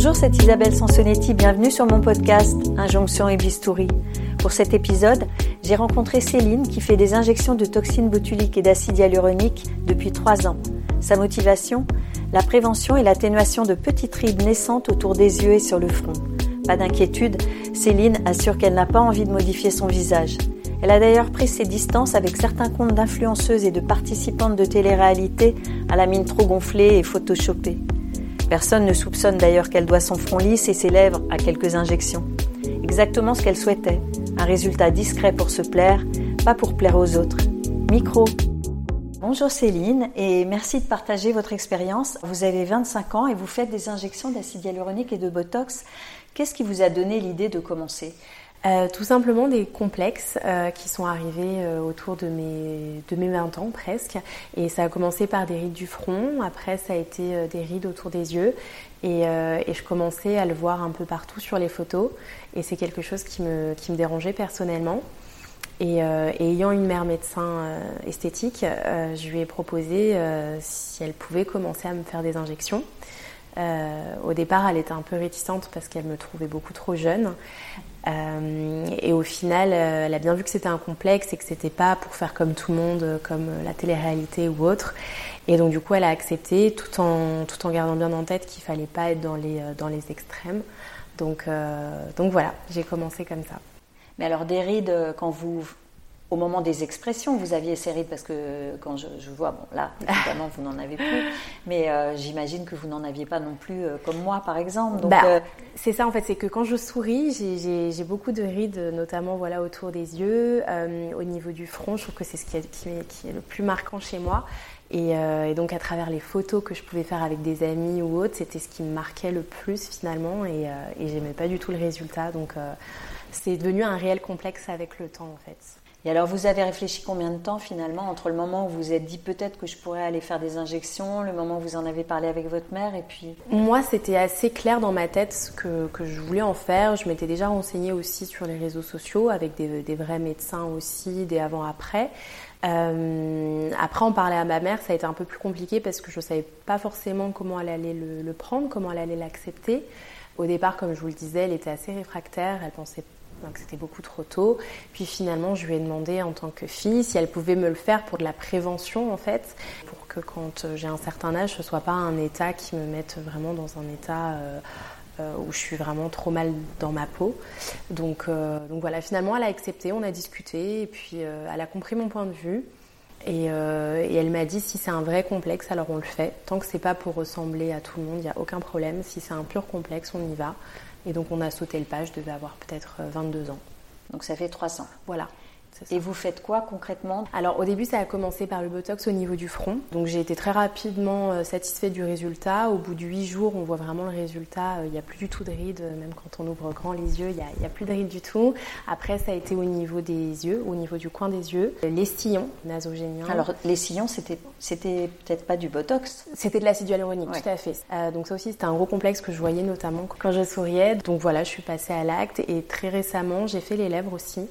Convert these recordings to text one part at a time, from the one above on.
Bonjour, c'est Isabelle Sansonetti. Bienvenue sur mon podcast Injonction et Bistouri. Pour cet épisode, j'ai rencontré Céline qui fait des injections de toxines botuliques et d'acide hyaluronique depuis trois ans. Sa motivation La prévention et l'atténuation de petites rides naissantes autour des yeux et sur le front. Pas d'inquiétude, Céline assure qu'elle n'a pas envie de modifier son visage. Elle a d'ailleurs pris ses distances avec certains comptes d'influenceuses et de participantes de télé-réalité à la mine trop gonflée et photoshopée. Personne ne soupçonne d'ailleurs qu'elle doit son front lisse et ses lèvres à quelques injections. Exactement ce qu'elle souhaitait. Un résultat discret pour se plaire, pas pour plaire aux autres. Micro. Bonjour Céline et merci de partager votre expérience. Vous avez 25 ans et vous faites des injections d'acide hyaluronique et de Botox. Qu'est-ce qui vous a donné l'idée de commencer? Euh, tout simplement des complexes euh, qui sont arrivés euh, autour de mes, de mes 20 ans presque. Et ça a commencé par des rides du front, après ça a été des rides autour des yeux. Et, et, je commençais à le voir un peu partout sur les photos. Et c'est quelque chose qui me, qui me dérangeait personnellement. Et, et, ayant une mère médecin esthétique, je lui ai proposé si elle pouvait commencer à me faire des injections. Euh, au départ, elle était un peu réticente parce qu'elle me trouvait beaucoup trop jeune. Euh, et au final, euh, elle a bien vu que c'était un complexe et que c'était pas pour faire comme tout le monde, comme la télé-réalité ou autre. Et donc du coup, elle a accepté, tout en tout en gardant bien en tête qu'il fallait pas être dans les dans les extrêmes. Donc donc voilà, j'ai commencé comme ça. Mais alors des rides, quand vous au moment des expressions, vous aviez ces rides parce que quand je, vois, bon là, évidemment, vous n'en avez plus, mais euh, j'imagine que vous n'en aviez pas non plus euh, comme moi, par exemple. bah, euh, C'est ça en fait, c'est que quand je souris, j'ai beaucoup de rides, notamment voilà autour des yeux, au niveau du front. Je trouve que c'est ce qui est, qui, est, le plus marquant chez moi. Et, et, donc à travers les photos que je pouvais faire avec des amis ou autres, c'était ce qui me marquait le plus finalement, et, et j'aimais pas du tout le résultat. Donc c'est devenu un réel complexe avec le temps en fait. Et alors, vous avez réfléchi combien de temps finalement entre le moment où vous vous êtes dit peut-être que je pourrais aller faire des injections, le moment où vous en avez parlé avec votre mère et puis Moi, c'était assez clair dans ma tête que, que je voulais en faire. Je m'étais déjà renseignée aussi sur les réseaux sociaux avec des, des vrais médecins aussi, des avant-après. Euh, après, en parler à ma mère, ça a été un peu plus compliqué parce que je ne savais pas forcément comment elle allait le, le prendre, comment elle allait l'accepter. Au départ, comme je vous le disais, elle était assez réfractaire. Elle pensait donc c'était beaucoup trop tôt. Puis finalement, je lui ai demandé en tant que fille si elle pouvait me le faire pour de la prévention en fait, pour que quand j'ai un certain âge, ce soit pas un état qui me mette vraiment dans un état euh, euh, où je suis vraiment trop mal dans ma peau. Donc, euh, voilà, finalement, elle a accepté, on a discuté, et puis elle a compris mon point de vue. Et, et elle m'a dit si c'est un vrai complexe, alors on le fait. Tant que c'est pas pour ressembler à tout le monde, il n'y a aucun problème. Si c'est un pur complexe, on y va. Et donc on a sauté le pas, je devais avoir peut-être 22 ans. Donc ça fait 3 ans. Voilà. Et vous faites quoi concrètement? Alors au début ça a commencé par le Botox au niveau du front. Donc j'ai été très rapidement euh, satisfaite du résultat. Au bout de 8 jours on voit vraiment le résultat. Euh, il n'y a plus du tout de rides, même quand on ouvre grand les yeux, il n'y a, plus de rides du tout. Après ça a été au niveau des yeux, au niveau du coin des yeux. Les sillons nasogéniens. Alors les sillons c'était, peut-être pas du Botox? C'était de l'acide hyaluronique, tout à fait. Euh, donc ça aussi c'était un gros complexe que je voyais notamment quand je souriais. Donc voilà, je suis passée à l'acte et très récemment j'ai fait les lèvres aussi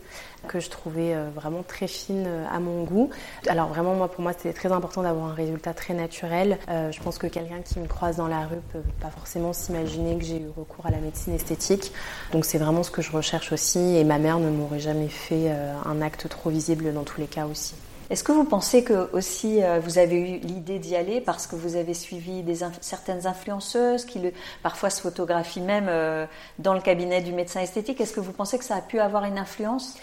que je trouvais euh, vraiment très fine euh, à mon goût. Alors vraiment, moi, pour moi, c'était très important d'avoir un résultat très naturel. Euh, je pense que quelqu'un qui me croise dans la rue peut pas forcément s'imaginer que j'ai eu recours à la médecine esthétique. Donc c'est vraiment ce que je recherche aussi. Et ma mère ne m'aurait jamais fait un acte trop visible dans tous les cas aussi. Est-ce que vous pensez que aussi vous avez eu l'idée d'y aller parce que vous avez suivi certaines influenceuses qui parfois se photographient même dans le cabinet du médecin esthétique? Est-ce que vous pensez que ça a pu avoir une influence?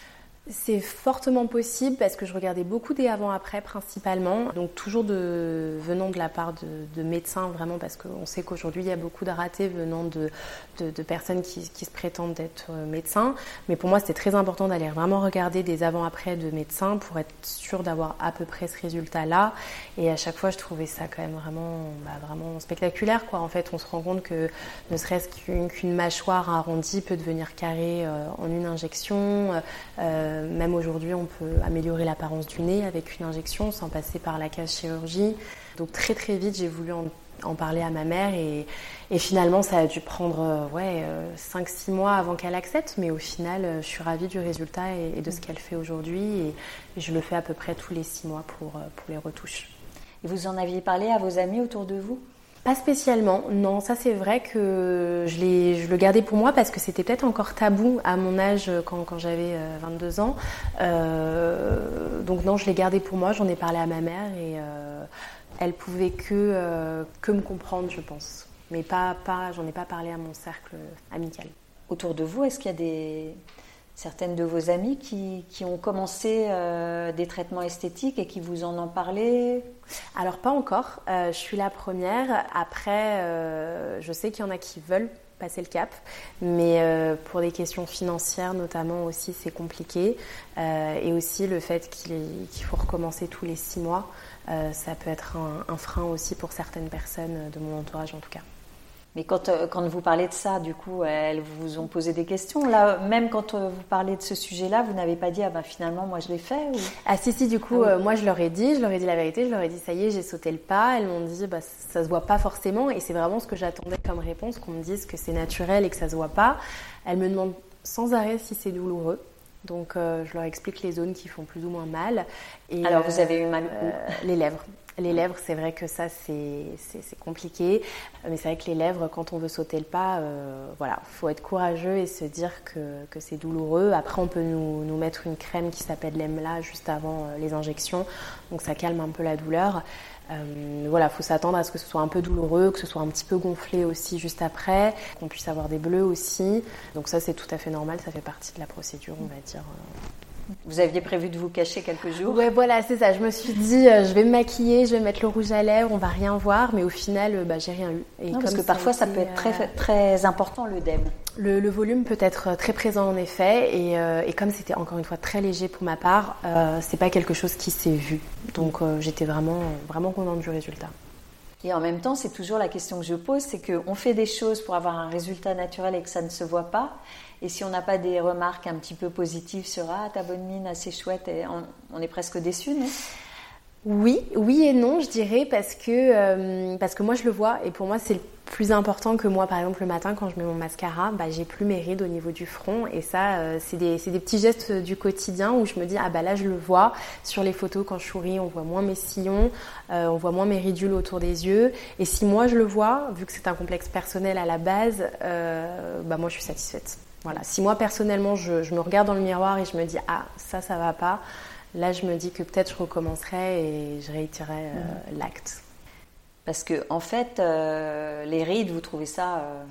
C'est fortement possible parce que je regardais beaucoup des avant-après principalement, donc toujours de, venant de la part de, médecins vraiment parce qu'on sait qu'aujourd'hui il y a beaucoup de ratés venant de, de, personnes qui, qui, se prétendent être euh, médecins. Mais pour moi c'était très important d'aller vraiment regarder des avant-après de médecins pour être sûr d'avoir à peu près ce résultat-là. Et à chaque fois je trouvais ça quand même vraiment, bah, vraiment spectaculaire quoi. En fait on se rend compte que ne serait-ce qu'une mâchoire arrondie peut devenir carrée euh, en une injection. Euh, euh, même aujourd'hui, on peut améliorer l'apparence du nez avec une injection sans passer par la case chirurgie. Donc très très vite, j'ai voulu en, parler à ma mère et, finalement, ça a dû prendre euh, ouais, 5-6 euh, mois avant qu'elle accepte. Mais au final, je suis ravie du résultat et, de ce qu'elle fait aujourd'hui et, je le fais à peu près tous les 6 mois pour, pour les retouches. Et vous en aviez parlé à vos amis autour de vous? Pas spécialement, non. Ça, c'est vrai que je, je le gardais pour moi parce que c'était peut-être encore tabou à mon âge quand, quand j'avais 22 ans. Euh, donc, non, je l'ai gardé pour moi. J'en ai parlé à ma mère et euh, elle pouvait que, euh, que me comprendre, je pense. Mais pas, pas, j'en ai pas parlé à mon cercle amical. Autour de vous, est-ce qu'il y a des, certaines de vos amies qui, ont commencé euh, des traitements esthétiques et qui vous en ont parlé? Alors pas encore, euh, je suis la première. Après, euh, je sais qu'il y en a qui veulent passer le cap, mais pour des questions financières notamment aussi, c'est compliqué. et aussi le fait qu'il faut recommencer tous les six mois, ça peut être un frein aussi pour certaines personnes de mon entourage en tout cas. Mais quand, euh, quand vous parlez de ça, du coup, elles vous ont posé des questions. Là, même quand euh, vous parlez de ce sujet-là, vous n'avez pas dit ah bah finalement moi je l'ai fait. Ou... Ah si si, du coup, ah euh, moi je leur ai dit, je leur ai dit la vérité, je leur ai dit ça y est, j'ai sauté le pas. Elles m'ont dit bah ça se voit pas forcément et c'est vraiment ce que j'attendais comme réponse, qu'on me dise que c'est naturel et que ça se voit pas. Elles me demandent sans arrêt si c'est douloureux. Donc je leur explique les zones qui font plus ou moins mal. Et, Alors vous avez eu mal où Les lèvres. Les lèvres, c'est vrai que ça, c'est compliqué. Mais c'est vrai que les lèvres, quand on veut sauter le pas, euh, voilà, faut être courageux et se dire que, que c'est douloureux. Après, on peut nous, nous, mettre une crème qui s'appelle l'EMLA juste avant euh, les injections. Donc ça calme un peu la douleur. Euh, voilà, faut s'attendre à ce que ce soit un peu douloureux, que ce soit un petit peu gonflé aussi juste après, qu'on puisse avoir des bleus aussi. Donc ça, c'est tout à fait normal, ça fait partie de la procédure, on va dire. Euh, vous aviez prévu de vous cacher quelques jours Ouais, voilà, c'est ça. Je me suis dit, euh, je vais me maquiller, je vais mettre le rouge à lèvres, on va rien voir, mais au final, euh, bah, j'ai rien eu. Et parce que parfois, ça, peut être très, très important l'œdème. Le, volume peut être très présent en effet, et, et comme c'était encore une fois très léger pour ma part, euh, c'est pas quelque chose qui s'est vu. Donc j'étais vraiment, vraiment contente du résultat. Et en même temps, c'est toujours la question que je pose, c'est qu'on fait des choses pour avoir un résultat naturel et que ça ne se voit pas. Et si on n'a pas des remarques un petit peu positives sur Ah, ta bonne mine, assez chouette, et on, est presque déçu, non? Oui, oui et non, je dirais, parce que, euh, parce que moi je le vois et pour moi c'est plus important que moi, par exemple, le matin quand je mets mon mascara, bah, j'ai plus mes rides au niveau du front et ça, euh, c'est des, des, petits gestes du quotidien où je me dis ah bah là je le vois sur les photos quand je souris, on voit moins mes sillons, euh, on voit moins mes ridules autour des yeux et si moi je le vois, vu que c'est un complexe personnel à la base, bah moi je suis satisfaite. Voilà, si moi personnellement je, je me regarde dans le miroir et je me dis ah ça ça va pas là je me dis que peut-être je recommencerai et je réitérerai euh, mhm. l'acte. Parce que en fait, euh, les rides, vous trouvez ça euh,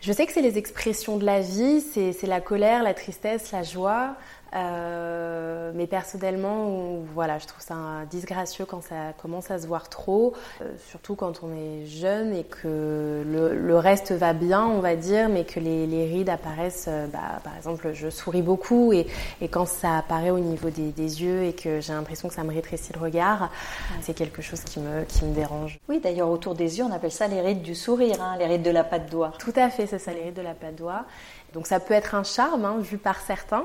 Je sais que c'est les expressions de la vie, c'est la colère, la tristesse, la joie. Euh, mais personnellement, voilà, je trouve ça disgracieux quand ça commence à se voir trop, euh, surtout quand on est jeune et que le, reste va bien, on va dire, mais que les, les rides apparaissent. Euh, bah, par exemple, je souris beaucoup et, et, quand ça apparaît au niveau des, des yeux et que j'ai l'impression que ça me rétrécit le regard, c'est quelque chose qui me, qui me dérange. Oui, d'ailleurs, autour des yeux, on appelle ça les rides du sourire, hein, les rides de la patte d'oie. Tout à fait, c'est ça, les rides de la patte d'oie. Donc ça peut être un charme hein, vu par certains,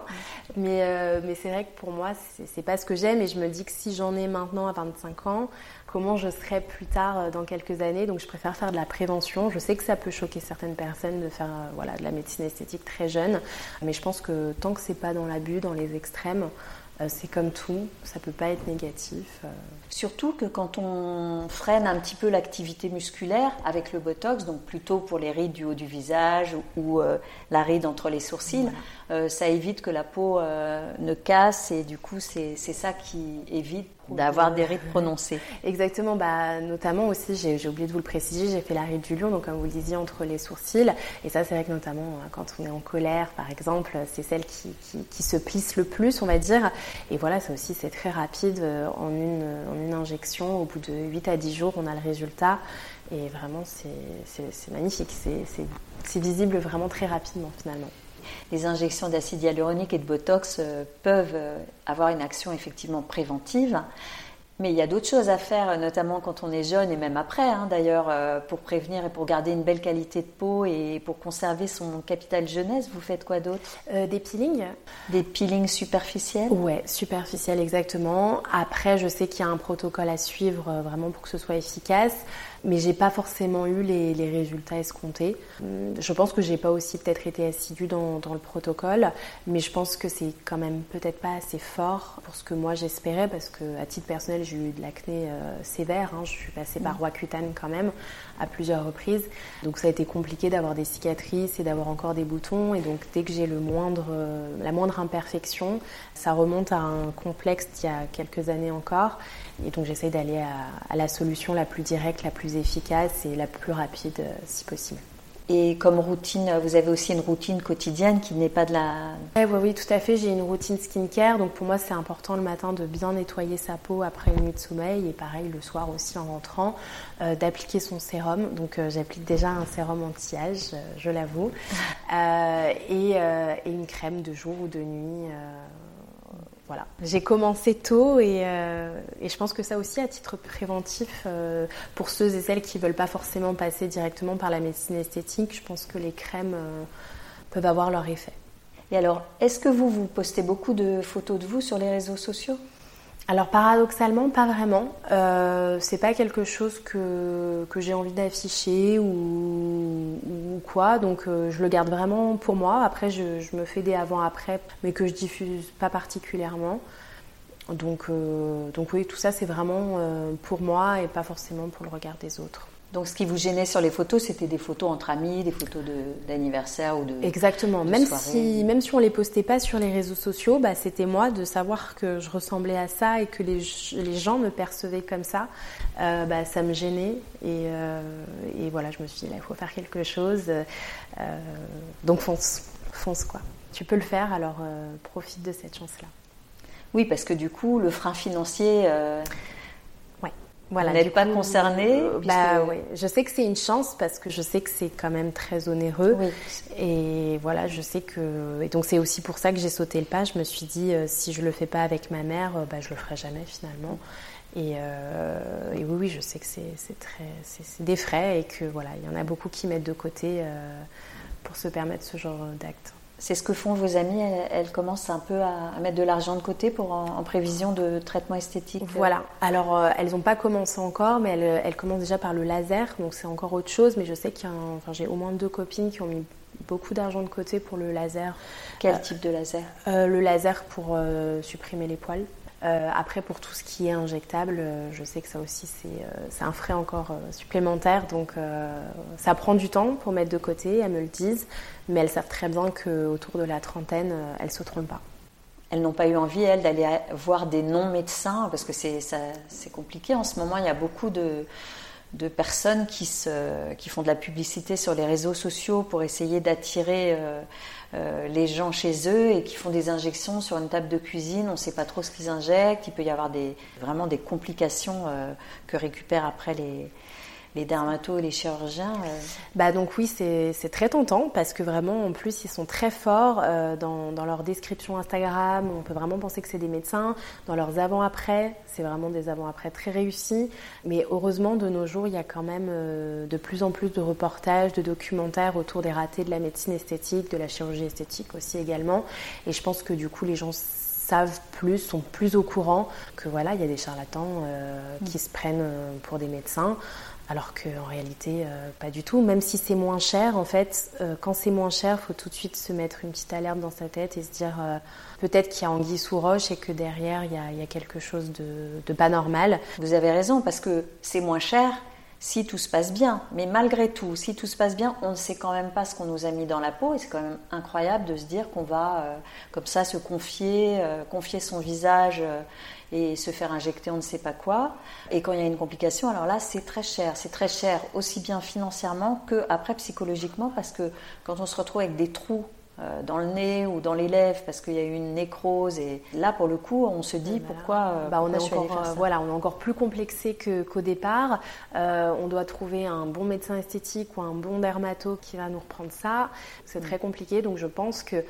mais, euh, mais c'est vrai que pour moi c'est pas ce que j'aime et je me dis que si j'en ai maintenant à 25 ans, comment je serai plus tard euh, dans quelques années? Donc je préfère faire de la prévention. Je sais que ça peut choquer certaines personnes de faire euh, voilà de la médecine esthétique très jeune, mais je pense que tant que c'est pas dans l'abus, dans les extrêmes, euh, c'est comme tout, ça peut pas être négatif. Euh. Surtout que quand on freine un petit peu l'activité musculaire avec le botox, donc plutôt pour les rides du haut du visage ou, euh, la ride entre les sourcils, ça évite que la peau ne casse et du coup c'est ça qui évite d'avoir des rides prononcées. Exactement, bah, notamment aussi, j'ai oublié de vous le préciser, j'ai fait la ride du lion, donc comme vous le disiez, entre les sourcils. Et ça, c'est vrai que notamment euh, quand on est en colère, par exemple, c'est celle qui, qui, qui, se plisse le plus, on va dire. Et voilà, ça aussi, c'est très rapide. Euh, en une, en une injection, au bout de 8 à 10 jours, on a le résultat. Et vraiment, c'est magnifique. C'est visible vraiment très rapidement, finalement les injections d'acide hyaluronique et de Botox euh, peuvent euh, avoir une action effectivement préventive. Mais il y a d'autres choses à faire, notamment quand on est jeune et même après, hein, d'ailleurs, euh, pour prévenir et pour garder une belle qualité de peau et pour conserver son capital jeunesse. Vous faites quoi d'autre? Des peelings. Des peelings superficiels? Ouais, superficiels exactement. Après, je sais qu'il y a un protocole à suivre vraiment pour que ce soit efficace. Mais j'ai pas forcément eu les, résultats escomptés. Je pense que j'ai pas aussi peut-être été assidue dans, le protocole, mais je pense que c'est quand même peut-être pas assez fort pour ce que moi j'espérais, parce que à titre personnel j'ai eu de l'acné euh, sévère, hein. je suis passée par Roaccutane quand même à plusieurs reprises, donc ça a été compliqué d'avoir des cicatrices et d'avoir encore des boutons, et donc dès que j'ai le moindre, euh, la moindre imperfection, ça remonte à un complexe d'il y a quelques années encore, et donc j'essaye d'aller à, la solution la plus directe, la plus efficace et la plus rapide euh, si possible. Et comme routine, vous avez aussi une routine quotidienne qui n'est pas de la... Oui, oui, oui, tout à fait. J'ai une routine skincare. Donc pour moi, c'est important le matin de bien nettoyer sa peau après une nuit de sommeil. Et pareil, le soir aussi en rentrant, euh, d'appliquer son sérum. Donc euh, j'applique déjà un sérum anti-âge, je l'avoue. et, et, une crème de jour ou de nuit J'ai commencé tôt euh, et, je pense que ça aussi à titre préventif euh, pour ceux et celles qui ne veulent pas forcément passer directement par la médecine esthétique, je pense que les crèmes euh, peuvent avoir leur effet. Et alors, est-ce que vous vous postez beaucoup de photos de vous sur les réseaux sociaux? Alors paradoxalement, pas vraiment. Euh, c'est pas quelque chose que, que j'ai envie d'afficher ou, quoi. Donc euh, je le garde vraiment pour moi. Après, je, je me fais des avant-après, mais que je diffuse pas particulièrement. Donc, euh, donc oui, tout ça c'est vraiment euh, pour moi et pas forcément pour le regard des autres. Donc ce qui vous gênait sur les photos, c'était des photos entre amis, des photos d'anniversaire ou de Exactement. même si même si on les postait pas sur les réseaux sociaux, bah, c'était moi de savoir que je ressemblais à ça et que les, les gens me percevaient comme ça. Euh, bah, ça me gênait et, euh, et, voilà, je me suis dit il faut faire quelque chose. Euh, donc fonce, fonce quoi. Tu peux le faire, alors profite de cette chance là. Oui, parce que du coup, le frein financier voilà, vous n'êtes pas concerné euh, bah, oui. Je sais que c'est une chance parce que je sais que c'est quand même très onéreux. Et voilà, je sais que. Et donc, c'est aussi pour ça que j'ai sauté le pas. Je me suis dit, euh, si je le fais pas avec ma mère, euh, bah, je le ferai jamais finalement. Et, oui, oui, je sais que c'est très, c'est des frais et que voilà, il y en a beaucoup qui mettent de côté pour se permettre ce genre d'acte. C'est ce que font vos amis. Elles, commencent un peu à, mettre de l'argent de côté pour en, prévision de traitement esthétique. Voilà. Alors euh, elles n'ont pas commencé encore, mais elles, commencent déjà par le laser, donc c'est encore autre chose. Mais je sais qu'il enfin, j'ai au moins deux copines qui ont mis beaucoup d'argent de côté pour le laser. Quel euh, type de laser? euh, Le laser pour supprimer les poils. Euh, après, pour tout ce qui est injectable, euh, je sais que ça aussi, c'est euh, un frais encore supplémentaire. Donc, ça prend du temps pour mettre de côté, elles me le disent. Mais elles savent très bien qu'autour de la trentaine, elles ne se trompent pas. Elles n'ont pas eu envie, elles, d'aller voir des non-médecins, parce que c'est compliqué. En ce moment, il y a beaucoup de, de personnes qui, se, qui font de la publicité sur les réseaux sociaux pour essayer d'attirer euh, les gens chez eux et qui font des injections sur une table de cuisine. On ne sait pas trop ce qu'ils injectent. Il peut y avoir des, vraiment des complications euh, que récupèrent après les, les dermatos les chirurgiens euh. Bah donc oui, c'est très tentant parce que vraiment, en plus, ils sont très forts euh, dans, dans, leur description Instagram. On peut vraiment penser que c'est des médecins. Dans leurs avant-après, c'est vraiment des avant-après très réussis. Mais heureusement, de nos jours, il y a quand même euh, de plus en plus de reportages, de documentaires autour des ratés de la médecine esthétique, de la chirurgie esthétique aussi également. Et je pense que du coup, les gens savent plus, sont plus au courant que voilà, il y a des charlatans qui se prennent pour des médecins. Alors qu'en réalité, euh, pas du tout. Même si c'est moins cher, en fait, euh, quand c'est moins cher, il faut tout de suite se mettre une petite alerte dans sa tête et se dire euh, peut-être qu'il y a anguille sous roche et que derrière, il y a, quelque chose de, pas normal. Vous avez raison, parce que c'est moins cher si tout se passe bien. Mais malgré tout, si tout se passe bien, on ne sait quand même pas ce qu'on nous a mis dans la peau. Et c'est quand même incroyable de se dire qu'on va, comme ça, se confier, confier son visage et se faire injecter on ne sait pas quoi. Et quand il y a une complication, alors là, c'est très cher. C'est très cher aussi bien financièrement que après psychologiquement parce que quand on se retrouve avec des trous euh, dans le nez ou dans les lèvres parce qu'il y a eu une nécrose et là pour le coup on se dit pourquoi, euh, bah, on est encore euh, voilà on est encore plus complexé qu'au départ on doit trouver un bon médecin esthétique ou un bon dermato qui va nous reprendre ça c'est mm. très compliqué donc je pense que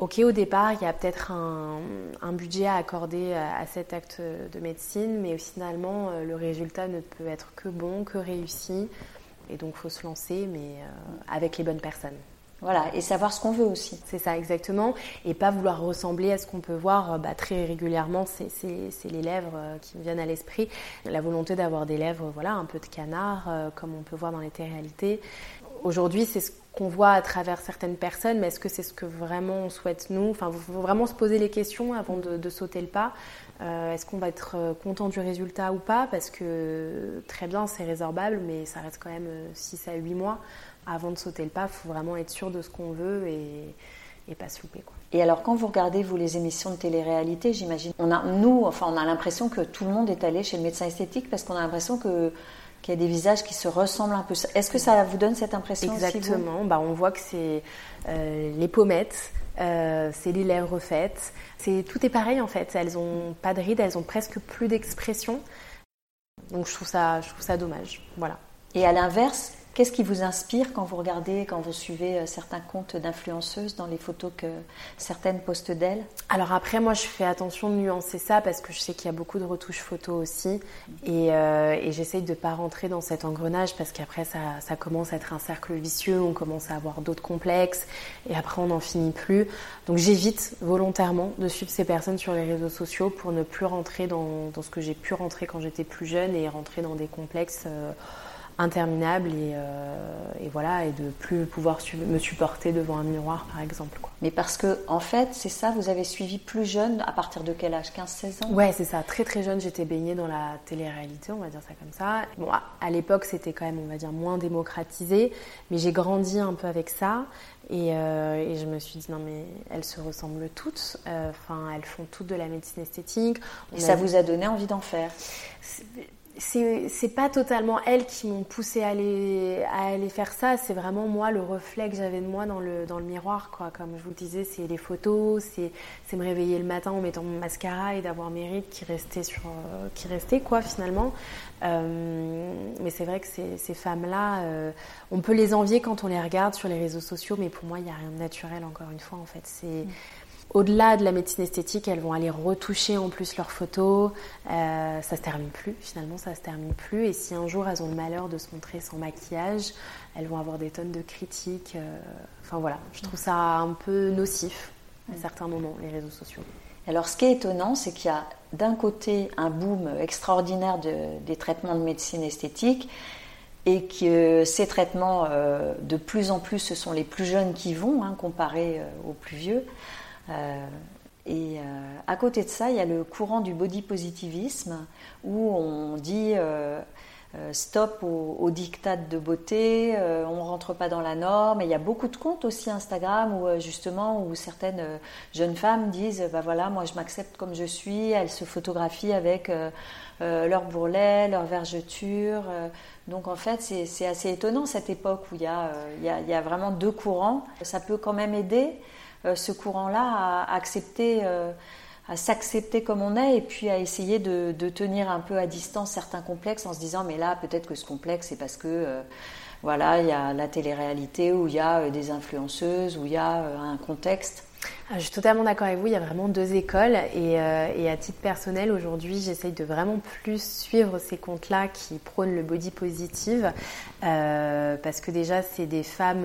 Ok, au départ, il y a peut-être un, budget à accorder à, cet acte de médecine, mais finalement, euh, le résultat ne peut être que bon, que réussi. Et donc, il faut se lancer, mais euh, avec les bonnes personnes. Voilà, et savoir ce qu'on veut aussi. C'est ça, exactement. Et pas vouloir ressembler à ce qu'on peut voir bah, très régulièrement. C'est les lèvres euh, qui me viennent à l'esprit. La volonté d'avoir des lèvres, voilà, un peu de canard, euh, comme on peut voir dans les réalités. Aujourd'hui, c'est ce qu'on voit à travers certaines personnes, mais est-ce que c'est ce que vraiment on souhaite nous? Enfin, il faut vraiment se poser les questions avant de, sauter le pas. Euh, est-ce qu'on va être content du résultat ou pas? Parce que très bien, c'est résorbable, mais ça reste quand même 6 à 8 mois avant de sauter le pas, il faut vraiment être sûr de ce qu'on veut et, et pas se louper. Quoi. Et alors, quand vous regardez, vous, les émissions de télé-réalité, j'imagine, on a, nous, enfin, on a l'impression que tout le monde est allé chez le médecin esthétique parce qu'on a l'impression que qu'il y a des visages qui se ressemblent un peu. Est-ce que ça vous donne cette impression Exactement. bah, on voit que c'est euh, les pommettes, euh, c'est les lèvres refaites. C'est tout est pareil en fait. Elles ont pas de rides, elles ont presque plus d'expression. Donc je trouve ça, je trouve ça dommage. Voilà. Et à l'inverse, Qu'est-ce qui vous inspire quand vous regardez, quand vous suivez euh, certains comptes d'influenceuses dans les photos que certaines postent d'elles? Alors après, moi, je fais attention de nuancer ça parce que je sais qu'il y a beaucoup de retouches photos aussi. Et, euh, j'essaye de ne pas rentrer dans cet engrenage parce qu'après, ça, commence à être un cercle vicieux. On commence à avoir d'autres complexes et après, on n'en finit plus. Donc j'évite volontairement de suivre ces personnes sur les réseaux sociaux pour ne plus rentrer dans, ce que j'ai pu rentrer quand j'étais plus jeune et rentrer dans des complexes. Euh, interminable et, euh, et, voilà et de plus pouvoir me supporter devant un miroir par exemple quoi. Mais parce que en fait c'est ça vous avez suivi plus jeune à partir de quel âge? 15-16 ans? Ouais c'est ça très très jeune j'étais baignée dans la télé-réalité on va dire ça comme ça. Bon à, l'époque c'était quand même on va dire moins démocratisé mais j'ai grandi un peu avec ça et, euh, et, je me suis dit non mais elles se ressemblent toutes euh, enfin elles font toutes de la médecine esthétique. et ça vous a donné envie d'en faire? C'est pas totalement elles qui m'ont poussé à aller, à aller faire ça, c'est vraiment moi le reflet que j'avais de moi dans le, dans le miroir. Quoi. Comme je vous le disais, c'est les photos, c'est me réveiller le matin en mettant mon mascara et d'avoir mes rides qui restaient, sur, euh, qui restaient quoi, finalement. Euh, mais c'est vrai que ces, ces femmes-là, euh, on peut les envier quand on les regarde sur les réseaux sociaux, mais pour moi, il n'y a rien de naturel, encore une fois, en fait. C'est. Mm au-delà de la médecine esthétique, elles vont aller retoucher en plus leurs photos. Euh, ça se termine plus, finalement, ça se termine plus. Et si un jour elles ont le malheur de se montrer sans maquillage, elles vont avoir des tonnes de critiques. Euh, enfin voilà, je trouve ça un peu nocif à certains moments, les réseaux sociaux. Alors ce qui est étonnant, c'est qu'il y a d'un côté un boom extraordinaire des traitements de médecine esthétique et que ces traitements, euh, de plus en plus, ce sont les plus jeunes qui vont, hein, comparé aux plus vieux. Euh, et euh, à côté de ça, il y a le courant du body positivisme où on dit euh, stop au, au, de beauté, on ne rentre pas dans la norme. Et il y a beaucoup de comptes aussi Instagram où justement où certaines jeunes femmes disent bah voilà moi je m'accepte comme je suis. Elles se photographient avec leur bourrelet, leur vergeture. donc en fait c'est assez étonnant cette époque où il, y a, il y a vraiment deux courants. Ça peut quand même aider. Euh, ce courant-là à accepter euh, à s'accepter comme on est et puis à essayer de, tenir un peu à distance certains complexes en se disant mais là peut-être que ce complexe c'est parce que euh, voilà il y a la télé-réalité où il y a des influenceuses où il y a un contexte je suis totalement d'accord avec vous, il y a vraiment deux écoles et, à titre personnel aujourd'hui j'essaye de vraiment plus suivre ces comptes-là qui prônent le body positive parce que déjà c'est des femmes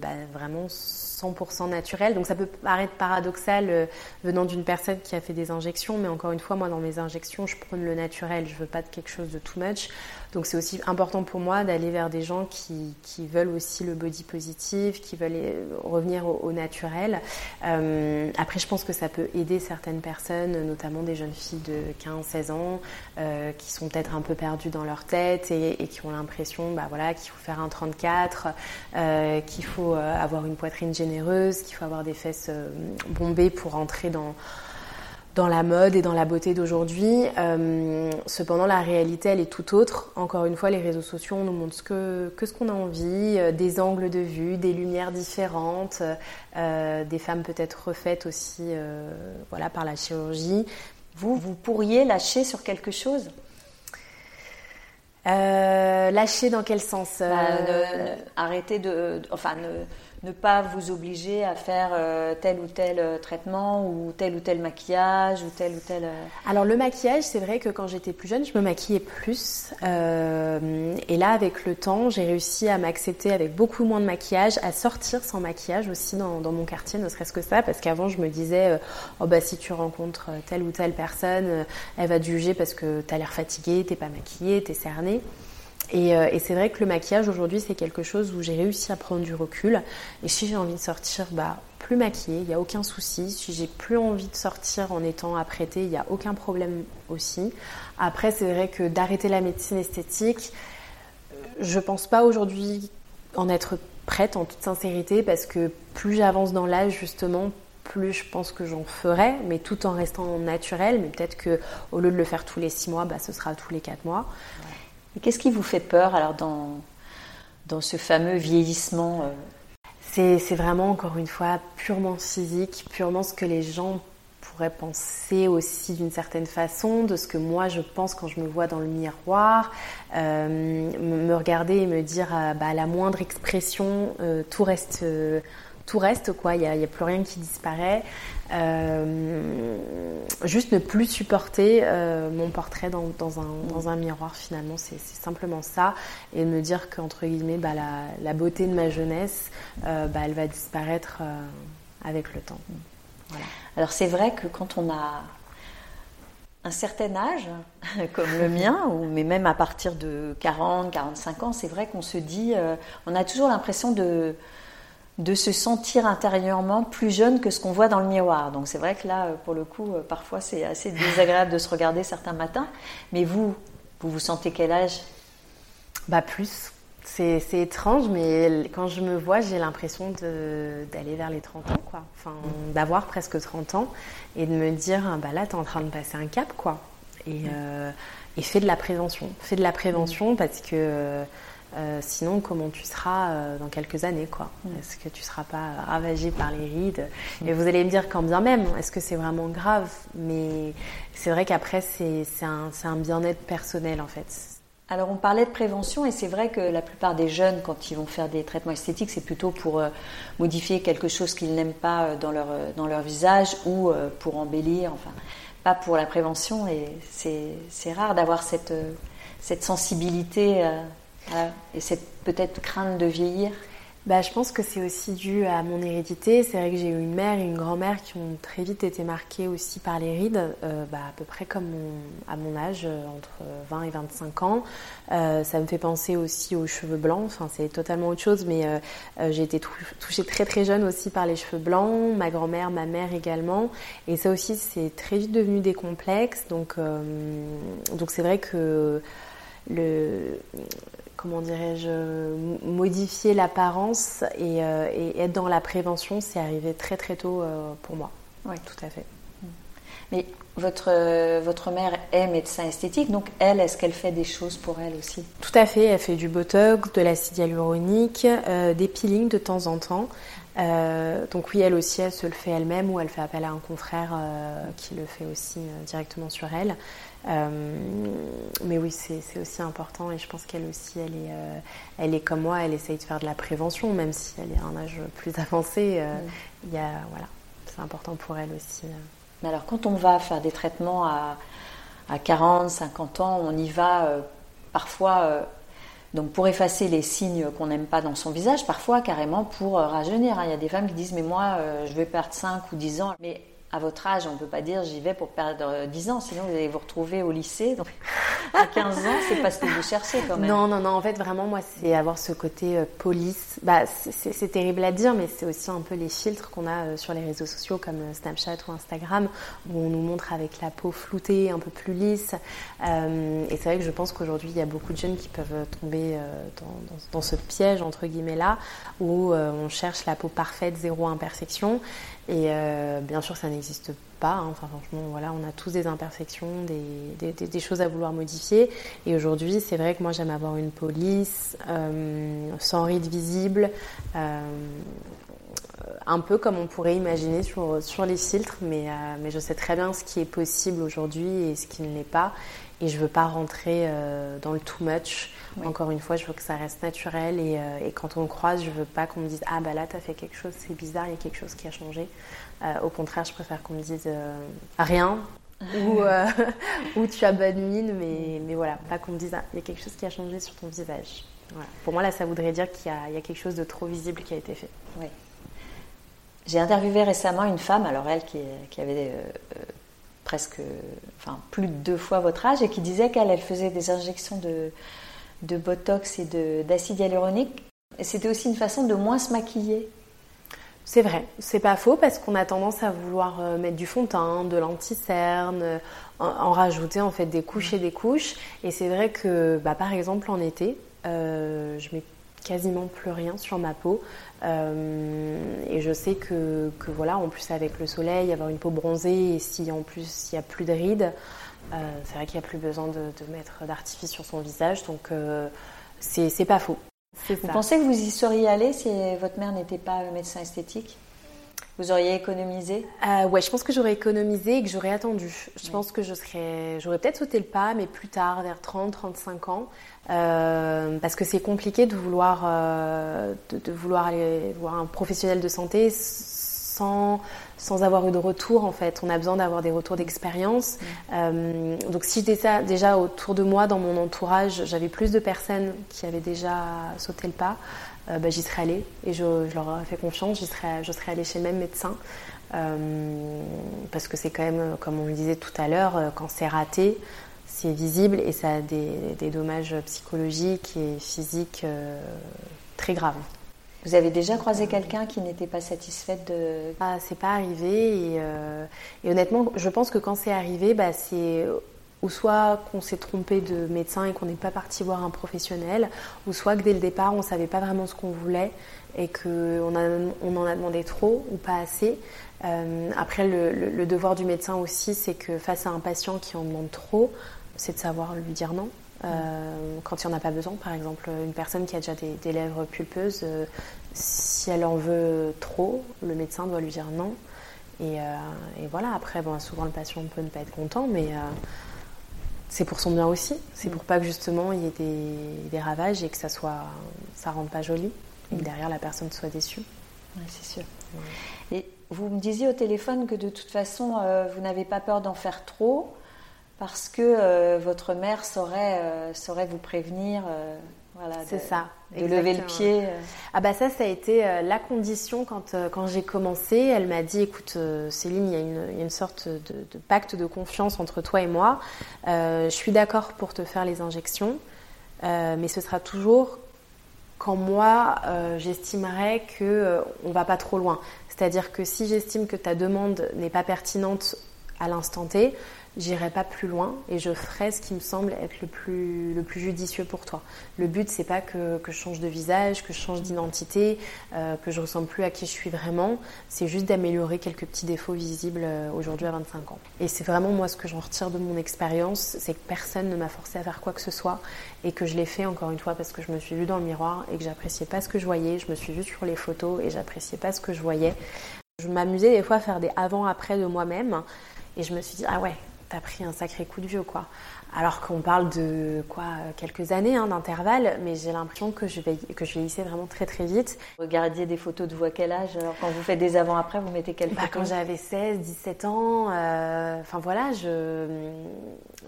bah, vraiment 100% naturel. Donc ça peut paraître paradoxal euh, venant d'une personne qui a fait des injections, mais encore une fois, moi dans mes injections, je prône le naturel. Je veux pas de quelque chose de too much. Donc c'est aussi important pour moi d'aller vers des gens qui, qui, veulent aussi le body positive, qui veulent euh, revenir au, naturel. Euh, après, je pense que ça peut aider certaines personnes, notamment des jeunes filles de 15-16 ans, euh, qui sont peut-être un peu perdues dans leur tête et, et qui ont l'impression bah, voilà, qu'il faut faire un 34, euh, qu'il faut euh, avoir une poitrine généreuse, qu'il faut avoir des fesses bombées pour entrer dans dans la mode et dans la beauté d'aujourd'hui. Euh, cependant, la réalité, elle est tout autre. Encore une fois, les réseaux sociaux nous montrent ce que, que ce qu'on a envie, euh, des angles de vue, des lumières différentes, euh, des femmes peut-être refaites aussi voilà, par la chirurgie. Vous, vous pourriez lâcher sur quelque chose? Lâcher dans quel sens? Bah, Arrêter de... Enfin, ne ne pas vous obliger à faire euh, tel ou tel euh, traitement ou tel ou tel maquillage ou tel ou tel. Euh, Alors le maquillage, c'est vrai que quand j'étais plus jeune, je me maquillais plus. et là, avec le temps, j'ai réussi à m'accepter avec beaucoup moins de maquillage, à sortir sans maquillage aussi dans, mon quartier, ne serait-ce que ça, parce qu'avant je me disais, oh bah si tu rencontres telle ou telle personne, elle va te juger parce que tu as l'air fatigué, t'es pas maquillée, t'es Euh, et, c'est vrai que le maquillage aujourd'hui, c'est quelque chose où j'ai réussi à prendre du recul. Et si j'ai envie de sortir, bah, plus maquillée, il n'y a aucun souci. Si j'ai plus envie de sortir en étant apprêtée, il n'y a aucun problème aussi. Après, c'est vrai que d'arrêter la médecine esthétique, je pense pas aujourd'hui en être prête en toute sincérité parce que plus j'avance dans l'âge, justement, plus je pense que j'en ferai, mais tout en restant naturel. Mais peut-être que au lieu de le faire tous les six mois, bah, ce sera tous les quatre mois. Qu'est-ce qui vous fait peur alors dans, dans ce fameux vieillissement euh c'est, vraiment encore une fois purement physique, purement ce que les gens pourraient penser aussi d'une certaine façon, de ce que moi je pense quand je me vois dans le miroir, euh, me regarder et me dire à bah, la moindre expression, euh, tout reste tout reste, quoi. Il n'y a, plus rien qui disparaît. Euh, juste ne plus supporter euh, mon portrait dans, un, miroir, finalement, c'est simplement ça. Et me dire qu'entre guillemets, bah, la, beauté de ma jeunesse, euh, bah, elle va disparaître avec le temps. Alors, c'est vrai que quand on a un certain âge, comme le mien, ou, mais même à partir de 40, 45 ans, c'est vrai qu'on se dit, on a toujours l'impression de de se sentir intérieurement plus jeune que ce qu'on voit dans le miroir. Donc c'est vrai que là, pour le coup, euh, parfois c'est assez désagréable de se regarder certains matins. Mais vous, vous vous sentez quel âge? Bah plus. C'est étrange, mais quand je me vois, j'ai l'impression d'aller vers les 30 ans, quoi. Enfin, d'avoir presque 30 ans et de me dire, bah là, tu es en train de passer un cap, quoi. Et, euh, et fais de la prévention. Fais de la prévention parce que euh, sinon, comment tu seras euh, dans quelques années, quoi mm. Est-ce que tu seras pas ravagé par les rides mm. Et vous allez me dire quand bien même, est-ce que c'est vraiment grave? Mais c'est vrai qu'après, c'est un, un bien-être personnel, en fait. Alors on parlait de prévention et c'est vrai que la plupart des jeunes, quand ils vont faire des traitements esthétiques, c'est plutôt pour euh, modifier quelque chose qu'ils n'aiment pas dans leur, dans leur visage ou pour embellir, enfin, pas pour la prévention. Et c'est rare d'avoir cette, cette sensibilité et cette peut-être crainte de vieillir bah, je pense que c'est aussi dû à mon hérédité. C'est vrai que j'ai eu une mère et une grand-mère qui ont très vite été marquées aussi par les rides, euh, bah, à peu près comme à mon âge, euh, entre 20 et 25 ans. Euh, ça me fait penser aussi aux cheveux blancs, enfin, c'est totalement autre chose, mais j'ai été touchée très très jeune aussi par les cheveux blancs, ma grand-mère, ma mère également. Et ça aussi, c'est très vite devenu des complexes. Donc donc c'est vrai que le comment dirais-je, modifier l'apparence euh, et, être dans la prévention, c'est arrivé très très tôt euh, pour moi. Oui, tout à fait. Mais votre, euh, votre mère est médecin esthétique, donc elle, est-ce qu'elle fait des choses pour elle aussi? Tout à fait, elle fait du botox, de l'acide hyaluronique, des peelings de temps en temps. donc oui, elle aussi, elle se le fait elle-même ou elle fait appel à un confrère qui le fait aussi directement sur elle. Euh, mais oui, c'est aussi important et je pense qu'elle aussi, elle est, euh, elle est comme moi, elle essaye de faire de la prévention, même si elle est à un âge plus avancé. Euh, il y a, voilà, c'est important pour elle aussi. Mais alors, quand on va faire des traitements à, à 40, 50 ans, on y va parfois donc pour effacer les signes qu'on n'aime pas dans son visage, parfois carrément pour rajeunir. Hein. Il y a des femmes qui disent mais moi je vais perdre 5 ou 10 ans. Mais à votre âge, on ne peut pas dire j'y vais pour perdre 10 ans, sinon vous allez vous retrouver au lycée. Donc, à 15 ans, c'est pas ce que vous cherchez quand même. Non, non, non. En fait, vraiment, moi, c'est avoir ce côté euh, police. Bah, c'est terrible à dire, mais c'est aussi un peu les filtres qu'on a euh, sur les réseaux sociaux comme euh, Snapchat ou Instagram, où on nous montre avec la peau floutée, un peu plus lisse. et c'est vrai que je pense qu'aujourd'hui, il y a beaucoup de jeunes qui peuvent tomber dans, ce piège, entre guillemets, là, où on cherche la peau parfaite, zéro imperfection. Et euh, bien sûr, ça n'existe pas. Hein. Enfin, franchement, voilà, on a tous des imperfections, des, choses à vouloir modifier. Et aujourd'hui, c'est vrai que moi, j'aime avoir une police, euh, sans rides visibles, euh, un peu comme on pourrait imaginer sur, sur les filtres, mais, mais je sais très bien ce qui est possible aujourd'hui et ce qui ne l'est pas. Et je veux pas rentrer dans le too much. Encore une fois, je veux que ça reste naturel et, et quand on croise, je veux pas qu'on me dise ah bah là t'as fait quelque chose, c'est bizarre, il y a quelque chose qui a changé. au contraire, je préfère qu'on me dise rien, ou, euh, ou tu as bonne mine, mais, mais voilà, pas qu'on me dise, ah, il y a quelque chose qui a changé sur ton visage. Pour moi, là, ça voudrait dire qu'il y, y, a quelque chose de trop visible qui a été fait. Oui. J'ai interviewé récemment une femme, alors elle qui, qui avait euh, euh, presque, enfin plus de deux fois votre âge, et qui disait qu'elle elle faisait des injections de, de botox et d'acide hyaluronique. C'était aussi une façon de moins se maquiller. C'est vrai, c'est pas faux parce qu'on a tendance à vouloir euh, mettre du fond de teint, de l'anti-cerne, euh, en, rajouter en fait des couches et des couches. Et c'est vrai que, bah, par exemple, en été, euh, je mets quasiment plus rien sur ma peau. et je sais que, voilà, en plus avec le soleil, avoir une peau bronzée et si en plus il a plus de rides, c'est vrai qu'il n'y a plus besoin de, de mettre d'artifice sur son visage. Donc c'est pas faux. Vous pensez que vous y seriez allé si votre mère n'était pas médecin esthétique? Vous auriez économisé? Euh, Ouais, je pense que j'aurais économisé et que j'aurais attendu. Je pense que je serais, j'aurais peut-être sauté le pas, mais plus tard, vers 30, 35 ans, euh, parce que c'est compliqué de vouloir, euh, de, vouloir aller voir un professionnel de santé sans, sans avoir eu de retour en fait. On a besoin d'avoir des retours d'expérience. Euh, donc si j'étais déjà autour de moi, dans mon entourage, j'avais plus de personnes qui avaient déjà sauté le pas, euh, bah, j'y serais allée et je, leur aurais fait confiance. J'y serais, je serais allée chez le même médecin. Euh, parce que c'est quand même, comme on le disait tout à l'heure, quand c'est raté, c'est visible et ça a des, des dommages psychologiques et physiques très graves. Vous avez déjà croisé quelqu'un qui n'était pas satisfaite de... Ah, c'est pas arrivé euh, et, honnêtement, je pense que quand c'est arrivé, bah, c'est ou soit qu'on s'est trompé de médecin et qu'on n'est pas parti voir un professionnel, ou soit que dès le départ, on savait pas vraiment ce qu'on voulait et qu'on on en a demandé trop ou pas assez. Euh, après, le, devoir du médecin aussi, c'est que face à un patient qui en demande trop, c'est de savoir lui dire non. Euh, quand il n'y en a pas besoin, par exemple, une personne qui a déjà des, lèvres pulpeuses, euh, si elle en veut trop, le médecin doit lui dire non. Et, euh, voilà, après, bon, souvent le patient peut ne pas être content, mais c'est pour son bien aussi. C'est pour pas que justement il y ait des, ravages et que ça soit, ça rende pas joli et que derrière la personne soit déçue. Oui, c'est sûr. Et vous me disiez au téléphone que de toute façon, vous n'avez pas peur d'en faire trop parce que euh, votre mère saurait, euh, saurait vous prévenir. Euh, voilà, c'est ça. De lever le pied. Ah bah ça, ça a été la condition quand, quand j'ai commencé. Elle m'a dit, écoute Céline, il y, a une, il y, a une, sorte de, de, pacte de confiance entre toi et moi. je suis d'accord pour te faire les injections, mais ce sera toujours quand moi j'estimerais que on va pas trop loin. C'est-à-dire que si j'estime que ta demande n'est pas pertinente à l'instant T, j'irai pas plus loin et je ferai ce qui me semble être le plus, le plus judicieux pour toi. Le but, c'est pas que, que, je change de visage, que je change d'identité, euh, que je ressemble plus à qui je suis vraiment. C'est juste d'améliorer quelques petits défauts visibles euh, aujourd'hui à 25 ans. Et c'est vraiment moi ce que j'en retire de mon expérience, c'est que personne ne m'a forcé à faire quoi que ce soit et que je l'ai fait encore une fois parce que je me suis vue dans le miroir et que j'appréciais pas ce que je voyais. Je me suis vue sur les photos et j'appréciais pas ce que je voyais. Je m'amusais des fois à faire des avant-après de moi-même. Et je me suis dit, ah ouais, t'as pris un sacré coup de vieux, quoi. Alors qu'on parle de quoi quelques années hein, d'intervalle, mais j'ai l'impression que je vais que je vieillissais vraiment très très vite. Regardiez des photos de vous à quel âge Alors quand vous faites des avant-après, vous mettez quel bah, Quand j'avais 16, 17 ans, euh, enfin voilà, je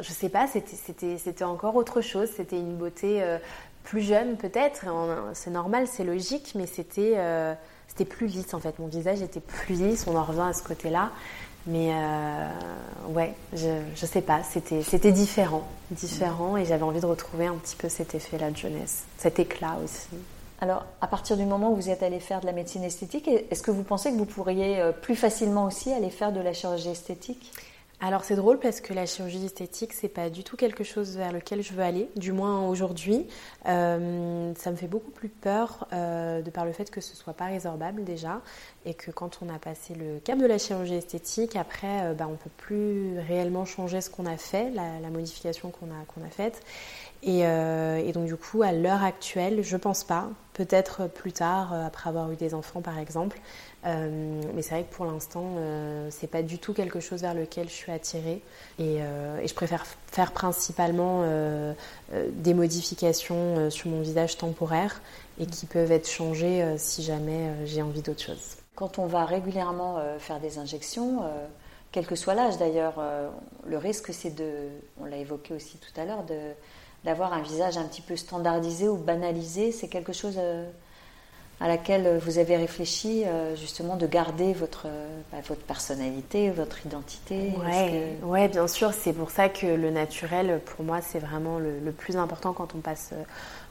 je sais pas, c'était c'était c'était encore autre chose. C'était une beauté euh, plus jeune peut-être. C'est normal, c'est logique, mais c'était euh, c'était plus lisse en fait. Mon visage était plus lisse. On en revient à ce côté-là. Mais euh, ouais, je, je sais pas, c'était, différent, différent et j'avais envie de retrouver un petit peu cet effet-là de jeunesse, cet éclat aussi. Alors, à partir du moment où vous êtes allé faire de la médecine esthétique, est-ce que vous pensez que vous pourriez euh, plus facilement aussi aller faire de la chirurgie esthétique? Alors c'est drôle parce que la chirurgie esthétique c'est pas du tout quelque chose vers lequel je veux aller, du moins aujourd'hui. Euh, ça me fait beaucoup plus peur euh, de par le fait que ce soit pas résorbable déjà et que quand on a passé le cap de la chirurgie esthétique, après euh, bah, on peut plus réellement changer ce qu'on a fait, la, modification qu'on a faite. Et, et donc du coup, à l'heure actuelle, je pense pas. Peut-être plus tard, après avoir eu des enfants par exemple. Mais c'est vrai que pour l'instant, c'est pas du tout quelque chose vers lequel je suis attirée. Et, et je préfère faire principalement des modifications sur mon visage temporaire et qui peuvent être changées si jamais j'ai envie d'autre chose. Quand on va régulièrement faire des injections, quel que soit l'âge d'ailleurs, le risque c'est de, on l'a évoqué aussi tout à l'heure, d'avoir un visage un petit peu standardisé ou banalisé C'est quelque chose euh, à laquelle vous avez réfléchi, euh, justement, de garder votre, bah, votre personnalité, votre identité Oui, ouais, bien sûr. C'est pour ça que le naturel, pour moi, c'est vraiment le, plus important quand on passe,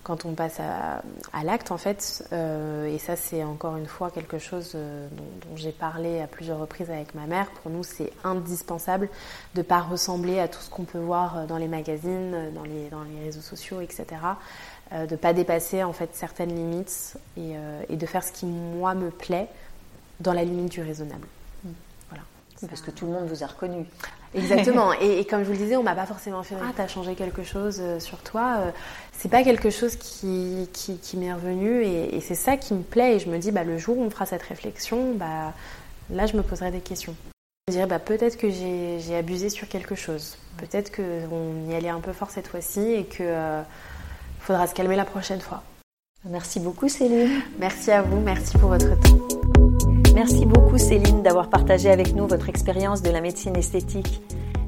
quand on passe à, l'acte, en fait. Euh, et ça, c'est encore une fois quelque chose dont, j'ai parlé à plusieurs reprises avec ma mère. Pour nous, c'est indispensable de ne pas ressembler à tout ce qu'on peut voir dans les magazines, dans les, dans les réseaux sociaux, etc. Euh, de ne pas dépasser en fait certaines limites euh, et, de faire ce qui moi me plaît dans la limite du raisonnable. Mm. Voilà. Parce que tout le monde vous a reconnu. Exactement. et, comme je vous le disais, on m'a pas forcément fait ah t'as changé quelque chose euh, sur toi. C'est pas quelque chose qui, qui, m'est revenu et, c'est ça qui me plaît. Et je me dis bah le jour où on fera cette réflexion, bah là je me poserai des questions. Je dirais bah, peut-être que j'ai abusé sur quelque chose. Peut-être qu'on y allait un peu fort cette fois-ci et que il faudra se calmer la prochaine fois. Merci beaucoup Céline. Merci à vous, merci pour votre temps. Merci beaucoup Céline d'avoir partagé avec nous votre expérience de la médecine esthétique.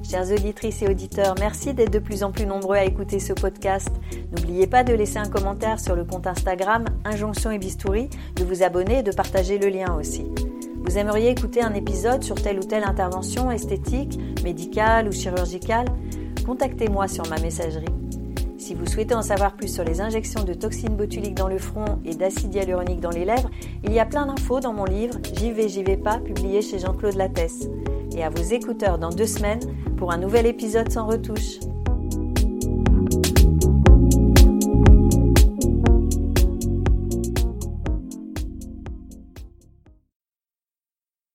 Chères auditrices et auditeurs, merci d'être de plus en plus nombreux à écouter ce podcast. N'oubliez pas de laisser un commentaire sur le compte Instagram Injonction et Bistouri, de vous abonner et de partager le lien aussi. Vous aimeriez écouter un épisode sur telle ou telle intervention esthétique, médicale ou chirurgicale? Contactez-moi sur ma messagerie. Si vous souhaitez en savoir plus sur les injections de toxines botuliques dans le front et d'acide hyaluronique dans les lèvres, il y a plein d'infos dans mon livre J'y vais, j'y vais pas, publié chez Jean-Claude Lattès. Et à vos écouteurs dans deux semaines pour un nouvel épisode sans retouche.